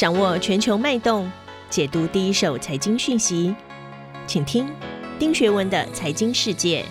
掌握全球脉动，解读第一手财经讯息，请听丁学文的财经世界。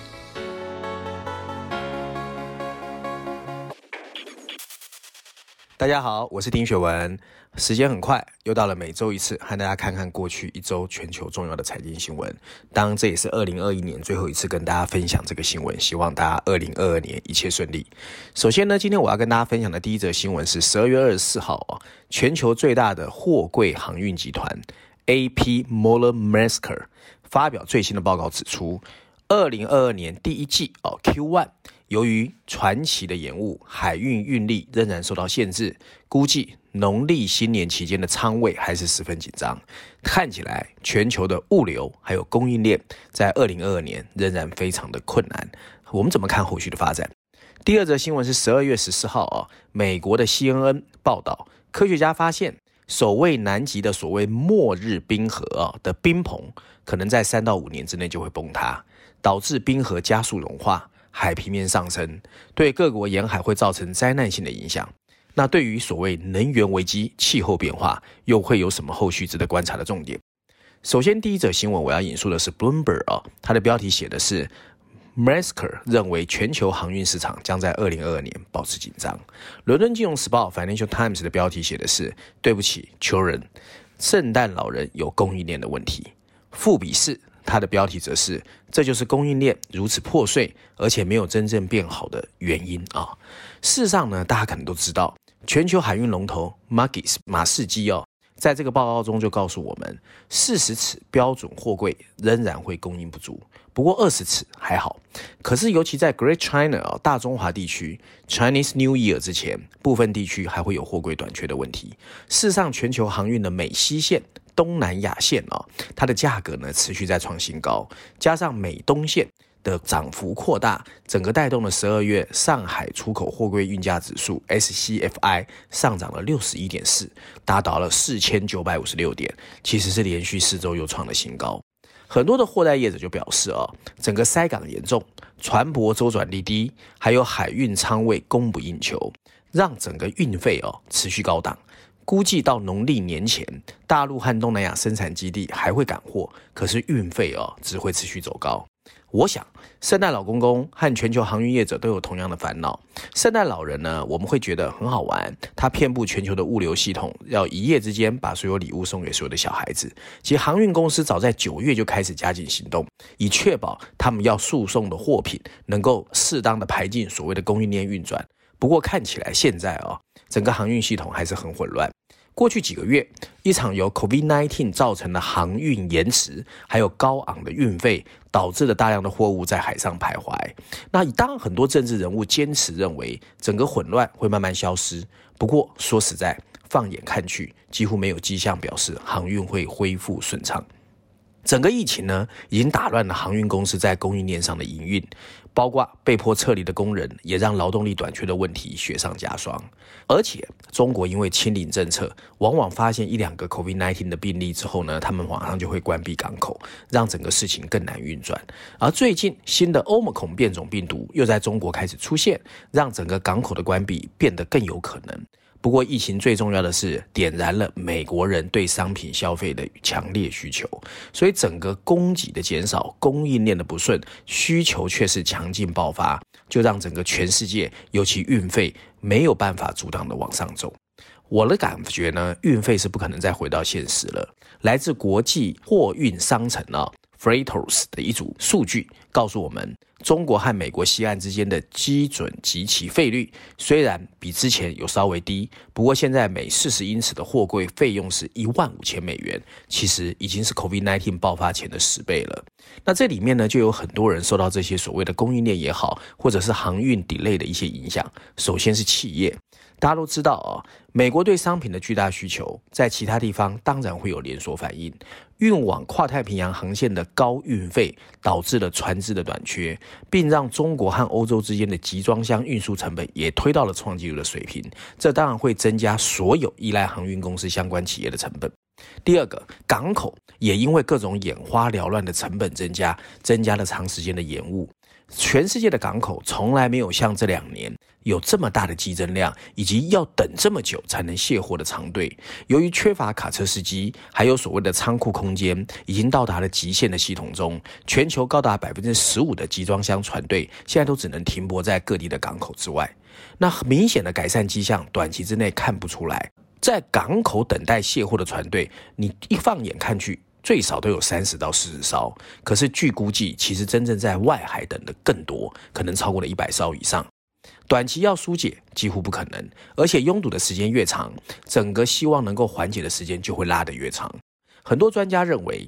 大家好，我是丁雪文。时间很快，又到了每周一次，和大家看看过去一周全球重要的财经新闻。当然，这也是二零二一年最后一次跟大家分享这个新闻。希望大家二零二二年一切顺利。首先呢，今天我要跟大家分享的第一则新闻是十二月二十四号啊，全球最大的货柜航运集团 A.P. Moller-Maersk 发表最新的报告，指出，二零二二年第一季哦 Q1。由于船期的延误，海运运力仍然受到限制，估计农历新年期间的仓位还是十分紧张。看起来全球的物流还有供应链在二零二二年仍然非常的困难。我们怎么看后续的发展？第二则新闻是十二月十四号啊，美国的 CNN 报道，科学家发现守卫南极的所谓末日冰河啊的冰棚，可能在三到五年之内就会崩塌，导致冰河加速融化。海平面上升，对各国沿海会造成灾难性的影响。那对于所谓能源危机、气候变化，又会有什么后续值得观察的重点？首先，第一则新闻我要引述的是 Bloomberg 啊，它的标题写的是 Maersk 认为全球航运市场将在二零二二年保持紧张。伦敦金融时报 Financial Times 的标题写的是对不起，穷人，圣诞老人有供应链的问题。富比士。它的标题则是：“这就是供应链如此破碎，而且没有真正变好的原因啊！”事实上呢，大家可能都知道，全球海运龙头 Maersk 马士基哦，在这个报告中就告诉我们，四十尺标准货柜仍然会供应不足，不过二十尺还好。可是，尤其在 Great China 啊，大中华地区 Chinese New Year 之前，部分地区还会有货柜短缺的问题。事实上，全球航运的美西线。东南亚线啊，它的价格呢持续在创新高，加上美东线的涨幅扩大，整个带动了十二月上海出口货柜运价指数 SCFI 上涨了六十一点四，达到了四千九百五十六点，其实是连续四周又创了新高。很多的货代业者就表示啊，整个塞港严重，船舶周转率低，还有海运舱位供不应求，让整个运费哦持续高档。估计到农历年前，大陆和东南亚生产基地还会赶货，可是运费哦只会持续走高。我想，圣诞老公公和全球航运业者都有同样的烦恼。圣诞老人呢，我们会觉得很好玩，他遍布全球的物流系统，要一夜之间把所有礼物送给所有的小孩子。其实航运公司早在九月就开始加紧行动，以确保他们要输送的货品能够适当的排进所谓的供应链运转。不过看起来现在、哦，整个航运系统还是很混乱。过去几个月，一场由 COVID-19 造成的航运延迟，还有高昂的运费，导致了大量的货物在海上徘徊。那当很多政治人物坚持认为整个混乱会慢慢消失，不过说实在，放眼看去，几乎没有迹象表示航运会恢复顺畅。整个疫情呢，已经打乱了航运公司在供应链上的营运，包括被迫撤离的工人，也让劳动力短缺的问题雪上加霜。而且，中国因为清零政策，往往发现一两个 COVID-19 的病例之后呢，他们马上就会关闭港口，让整个事情更难运转。而最近新的欧姆孔变种病毒又在中国开始出现，让整个港口的关闭变得更有可能。不过，疫情最重要的是点燃了美国人对商品消费的强烈需求，所以整个供给的减少、供应链的不顺，需求却是强劲爆发，就让整个全世界，尤其运费没有办法阻挡的往上走。我的感觉呢，运费是不可能再回到现实了。来自国际货运商城啊。Freightos 的一组数据告诉我们，中国和美国西岸之间的基准及其费率虽然比之前有稍微低，不过现在每四十英尺的货柜费用是一万五千美元，其实已经是 COVID-19 爆发前的十倍了。那这里面呢，就有很多人受到这些所谓的供应链也好，或者是航运 delay 的一些影响。首先是企业。大家都知道啊，美国对商品的巨大需求，在其他地方当然会有连锁反应。运往跨太平洋航线的高运费，导致了船只的短缺，并让中国和欧洲之间的集装箱运输成本也推到了创纪录的水平。这当然会增加所有依赖航运公司相关企业的成本。第二个，港口也因为各种眼花缭乱的成本增加，增加了长时间的延误。全世界的港口从来没有像这两年有这么大的激增量，以及要等这么久才能卸货的长队。由于缺乏卡车司机，还有所谓的仓库空间已经到达了极限的系统中，全球高达百分之十五的集装箱船队现在都只能停泊在各地的港口之外。那明显的改善迹象，短期之内看不出来。在港口等待卸货的船队，你一放眼看去，最少都有三十到四十艘。可是据估计，其实真正在外海等的更多，可能超过了一百艘以上。短期要疏解几乎不可能，而且拥堵的时间越长，整个希望能够缓解的时间就会拉得越长。很多专家认为，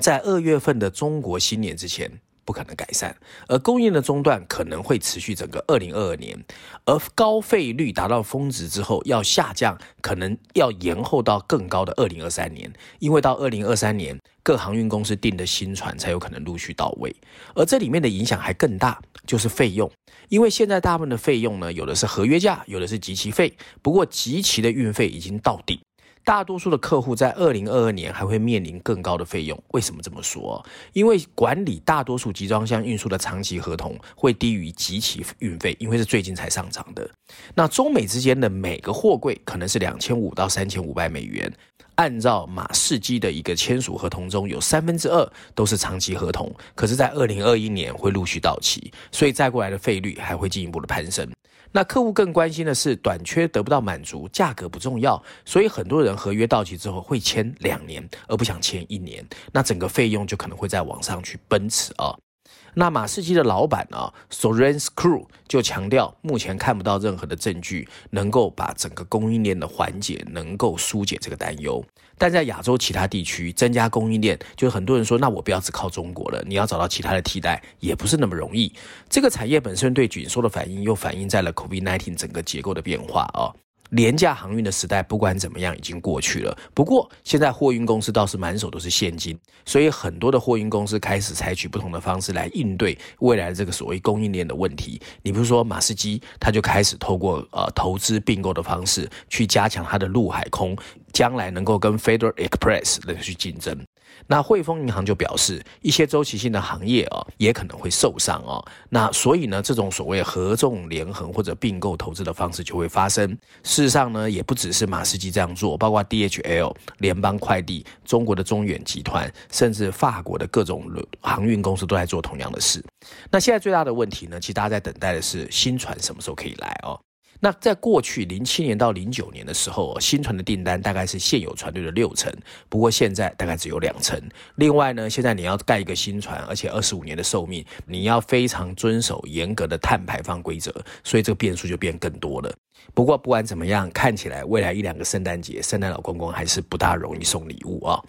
在二月份的中国新年之前，不可能改善，而供应的中断可能会持续整个二零二二年，而高费率达到峰值之后要下降，可能要延后到更高的二零二三年，因为到二零二三年各航运公司订的新船才有可能陆续到位，而这里面的影响还更大，就是费用，因为现在大部分的费用呢，有的是合约价，有的是集齐费，不过集齐的运费已经到顶。大多数的客户在二零二二年还会面临更高的费用。为什么这么说？因为管理大多数集装箱运输的长期合同会低于集齐运费，因为是最近才上涨的。那中美之间的每个货柜可能是两千五到三千五百美元。按照马士基的一个签署合同中，有三分之二都是长期合同，可是，在二零二一年会陆续到期，所以再过来的费率还会进一步的攀升。那客户更关心的是短缺得不到满足，价格不重要，所以很多人合约到期之后会签两年，而不想签一年，那整个费用就可能会再往上去奔驰啊。那马士基的老板啊，Soren Skru 就强调，目前看不到任何的证据能够把整个供应链的环节能够疏解这个担忧。但在亚洲其他地区增加供应链，就很多人说，那我不要只靠中国了，你要找到其他的替代也不是那么容易。这个产业本身对紧缩的反应，又反映在了 COVID-19 整个结构的变化啊。廉价航运的时代不管怎么样已经过去了，不过现在货运公司倒是满手都是现金，所以很多的货运公司开始采取不同的方式来应对未来的这个所谓供应链的问题。你比如说马士基，他就开始透过呃投资并购的方式去加强它的陆海空，将来能够跟 Federal Express 来去竞争。那汇丰银行就表示，一些周期性的行业啊，也可能会受伤哦。那所以呢，这种所谓合纵连横或者并购投资的方式就会发生。事实上呢，也不只是马士基这样做，包括 DHL、联邦快递、中国的中远集团，甚至法国的各种航运公司都在做同样的事。那现在最大的问题呢，其实大家在等待的是新船什么时候可以来哦。那在过去零七年到零九年的时候，新船的订单大概是现有船队的六成，不过现在大概只有两成。另外呢，现在你要盖一个新船，而且二十五年的寿命，你要非常遵守严格的碳排放规则，所以这个变数就变更多了。不过不管怎么样，看起来未来一两个圣诞节，圣诞老公公还是不大容易送礼物啊。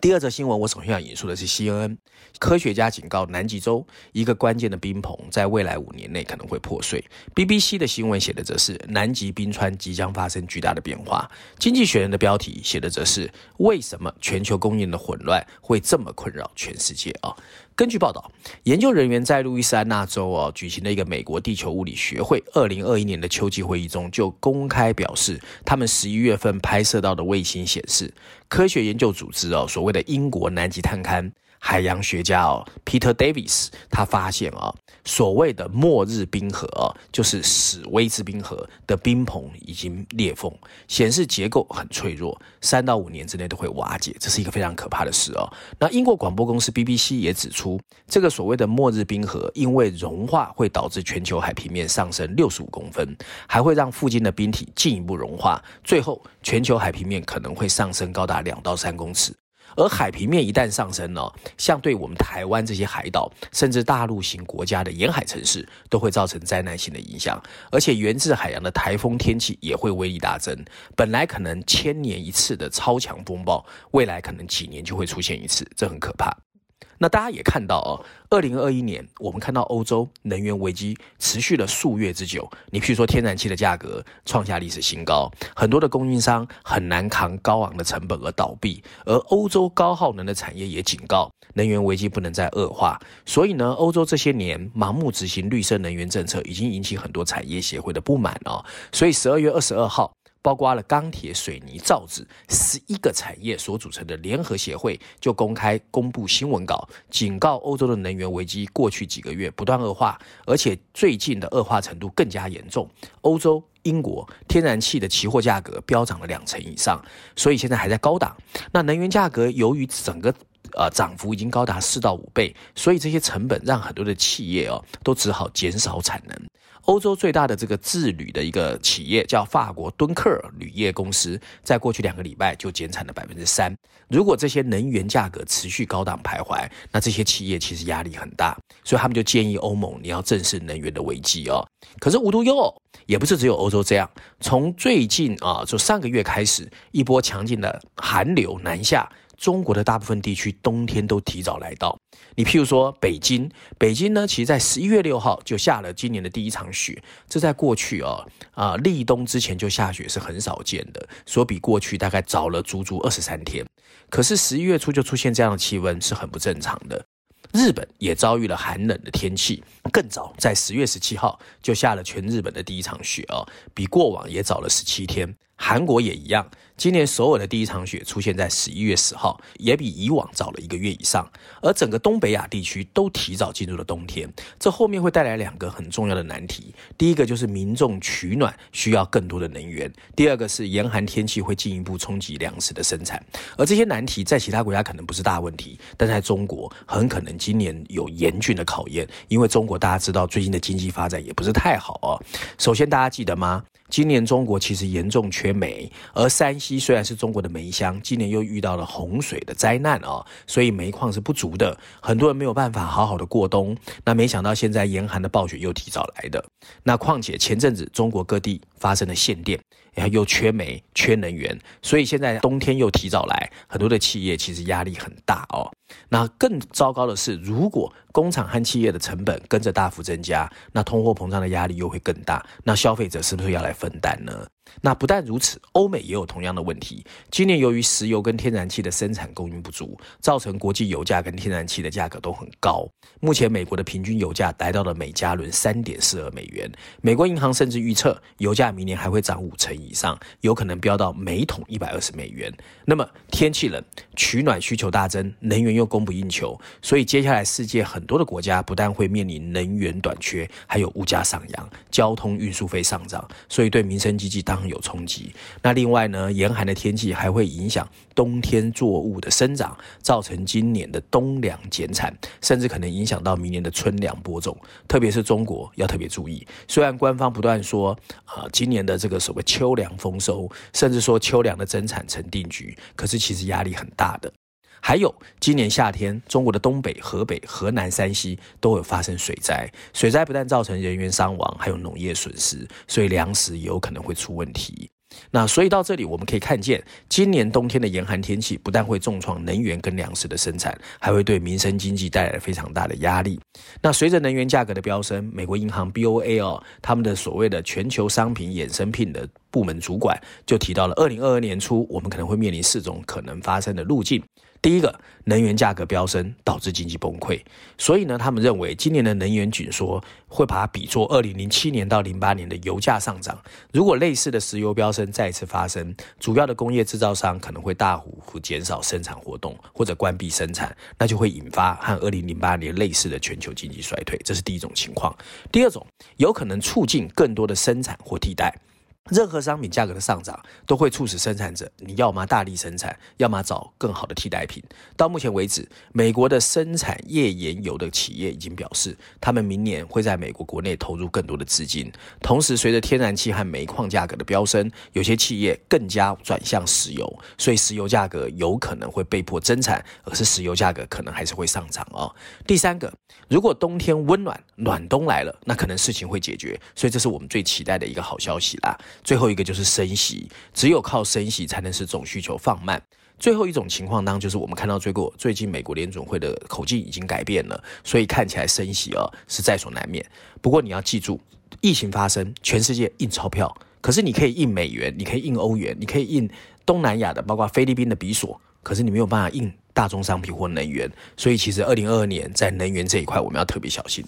第二则新闻，我首先要引述的是 CNN，科学家警告南极洲一个关键的冰棚在未来五年内可能会破碎。BBC 的新闻写的则是南极冰川即将发生巨大的变化。经济学人的标题写的则是为什么全球供应的混乱会这么困扰全世界啊？根据报道，研究人员在路易斯安那州哦举行的一个美国地球物理学会二零二一年的秋季会议中，就公开表示，他们十一月份拍摄到的卫星显示，科学研究组织哦所谓的英国南极探勘。海洋学家哦，Peter Davis，他发现啊，所谓的末日冰河啊，就是史威兹冰河的冰棚已经裂缝，显示结构很脆弱，三到五年之内都会瓦解，这是一个非常可怕的事哦。那英国广播公司 BBC 也指出，这个所谓的末日冰河，因为融化会导致全球海平面上升六十五公分，还会让附近的冰体进一步融化，最后全球海平面可能会上升高达两到三公尺。而海平面一旦上升呢，像对我们台湾这些海岛，甚至大陆型国家的沿海城市，都会造成灾难性的影响。而且源自海洋的台风天气也会威力大增。本来可能千年一次的超强风暴，未来可能几年就会出现一次，这很可怕。那大家也看到哦，二零二一年我们看到欧洲能源危机持续了数月之久。你譬如说天然气的价格创下历史新高，很多的供应商很难扛高昂的成本而倒闭，而欧洲高耗能的产业也警告能源危机不能再恶化。所以呢，欧洲这些年盲目执行绿色能源政策，已经引起很多产业协会的不满哦。所以十二月二十二号。包括了钢铁、水泥、造纸十一个产业所组成的联合协会，就公开公布新闻稿，警告欧洲的能源危机过去几个月不断恶化，而且最近的恶化程度更加严重。欧洲、英国天然气的期货价格飙涨了两成以上，所以现在还在高档。那能源价格由于整个呃，涨幅已经高达四到五倍，所以这些成本让很多的企业哦，都只好减少产能。欧洲最大的这个制铝的一个企业叫法国敦刻尔铝业公司，在过去两个礼拜就减产了百分之三。如果这些能源价格持续高档徘徊，那这些企业其实压力很大，所以他们就建议欧盟你要正视能源的危机哦。可是无独有偶，也不是只有欧洲这样，从最近啊，就上个月开始，一波强劲的寒流南下。中国的大部分地区冬天都提早来到。你譬如说北京，北京呢，其实在十一月六号就下了今年的第一场雪，这在过去哦啊、立冬之前就下雪是很少见的，所以比过去大概早了足足二十三天。可是十一月初就出现这样的气温是很不正常的。日本也遭遇了寒冷的天气，更早在十月十七号就下了全日本的第一场雪哦，比过往也早了十七天。韩国也一样，今年首尔的第一场雪出现在十一月十号，也比以往早了一个月以上。而整个东北亚地区都提早进入了冬天，这后面会带来两个很重要的难题：第一个就是民众取暖需要更多的能源；第二个是严寒天气会进一步冲击粮食的生产。而这些难题在其他国家可能不是大问题，但在中国很可能今年有严峻的考验，因为中国大家知道最近的经济发展也不是太好哦。首先，大家记得吗？今年中国其实严重缺煤，而山西虽然是中国的煤乡，今年又遇到了洪水的灾难啊，所以煤矿是不足的，很多人没有办法好好的过冬。那没想到现在严寒的暴雪又提早来的，那况且前阵子中国各地发生了限电，然后又缺煤、缺能源，所以现在冬天又提早来，很多的企业其实压力很大哦。那更糟糕的是，如果工厂和企业的成本跟着大幅增加，那通货膨胀的压力又会更大。那消费者是不是要来分担呢？那不但如此，欧美也有同样的问题。今年由于石油跟天然气的生产供应不足，造成国际油价跟天然气的价格都很高。目前美国的平均油价来到了每加仑三点四二美元。美国银行甚至预测，油价明年还会涨五成以上，有可能飙到每桶一百二十美元。那么天气冷，取暖需求大增，能源又供不应求，所以接下来世界很多的国家不但会面临能源短缺，还有物价上扬，交通运输费上涨，所以对民生经济当有冲击。那另外呢，严寒的天气还会影响冬天作物的生长，造成今年的冬粮减产，甚至可能影响到明年的春粮播种。特别是中国要特别注意，虽然官方不断说啊、今年的这个所谓秋粮丰收，甚至说秋粮的增产成定局，可是其实压力很大的。还有，今年夏天，中国的东北、河北、河南、山西都有发生水灾。水灾不但造成人员伤亡，还有农业损失，所以粮食也有可能会出问题。那所以到这里，我们可以看见，今年冬天的严寒天气不但会重创能源跟粮食的生产，还会对民生经济带来非常大的压力。那随着能源价格的飙升，美国银行 BOA 哦，他们的所谓的全球商品衍生品的部门主管就提到了，二零二二年初我们可能会面临四种可能发生的路径。第一个，能源价格飙升导致经济崩溃，所以呢，他们认为今年的能源紧缩会把它比作二零零七年到零八年的油价上涨。如果类似的石油飙升再次发生，主要的工业制造商可能会大幅减少生产活动或者关闭生产，那就会引发和二零零八年类似的全球经济衰退。这是第一种情况。第二种，有可能促进更多的生产或替代。任何商品价格的上涨，都会促使生产者你要么大力生产，要么找更好的替代品。到目前为止，美国的生产页岩油的企业已经表示，他们明年会在美国国内投入更多的资金。同时，随着天然气和煤矿价格的飙升，有些企业更加转向石油，所以石油价格有可能会被迫增产，而是石油价格可能还是会上涨哦。第三个，如果冬天温暖，暖冬来了，那可能事情会解决，所以这是我们最期待的一个好消息啦。最后一个就是升息，只有靠升息才能使总需求放慢。最后一种情况当，就是我们看到最过最近美国联总会的口径已经改变了，所以看起来升息哦是在所难免。不过你要记住，疫情发生，全世界印钞票，可是你可以印美元，你可以印欧元，你可以印东南亚的，包括菲律宾的比索，可是你没有办法印大宗商品或能源。所以其实二零二二年在能源这一块，我们要特别小心。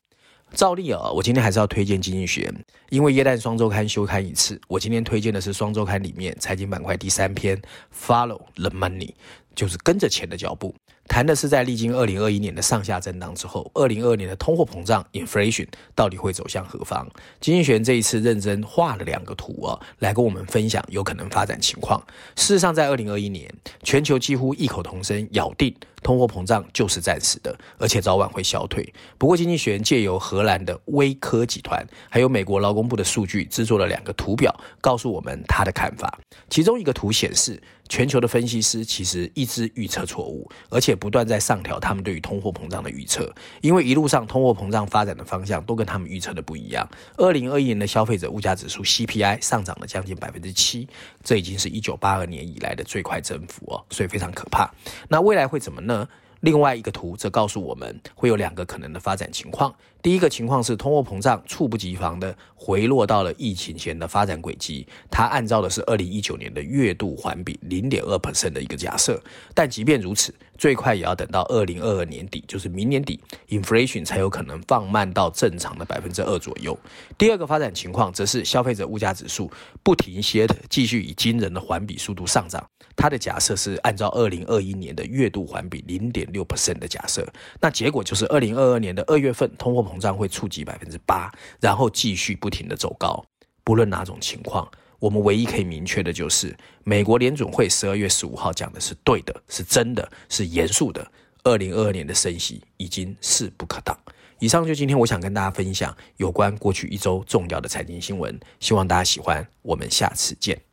照例啊，我今天还是要推荐《经济学》，因为耶诞双周刊休刊一次，我今天推荐的是双周刊里面财经板块第三篇，Follow the Money，就是跟着钱的脚步。谈的是在历经二零二一年的上下震荡之后，二零二二年的通货膨胀 （inflation） 到底会走向何方？经济学人这一次认真画了两个图啊，来跟我们分享有可能发展情况。事实上，在二零二一年，全球几乎异口同声咬定通货膨胀就是暂时的，而且早晚会消退。不过，经济学人借由荷兰的威科集团还有美国劳工部的数据，制作了两个图表，告诉我们他的看法。其中一个图显示，全球的分析师其实一直预测错误，而且不断在上调他们对于通货膨胀的预测，因为一路上通货膨胀发展的方向都跟他们预测的不一样。二零二一年的消费者物价指数 CPI 上涨了将近百分之七，这已经是一九八二年以来的最快增幅哦，所以非常可怕。那未来会怎么呢？另外一个图则告诉我们，会有两个可能的发展情况。第一个情况是通货膨胀猝不及防的回落到了疫情前的发展轨迹，它按照的是二零一九年的月度环比零点二 percent 的一个假设。但即便如此，最快也要等到二零二二年底，就是明年底，inflation 才有可能放慢到正常的百分之二左右。第二个发展情况则是消费者物价指数不停歇的继续以惊人的环比速度上涨。它的假设是按照二零二一年的月度环比零点点六 percent 的假设，那结果就是二零二二年的二月份通货膨胀会触及百分之八，然后继续不停的走高。不论哪种情况，我们唯一可以明确的就是，美国联准会十二月十五号讲的是对的，是真的，是严肃的。二零二二年的升息已经势不可挡。以上就今天我想跟大家分享有关过去一周重要的财经新闻，希望大家喜欢。我们下次见。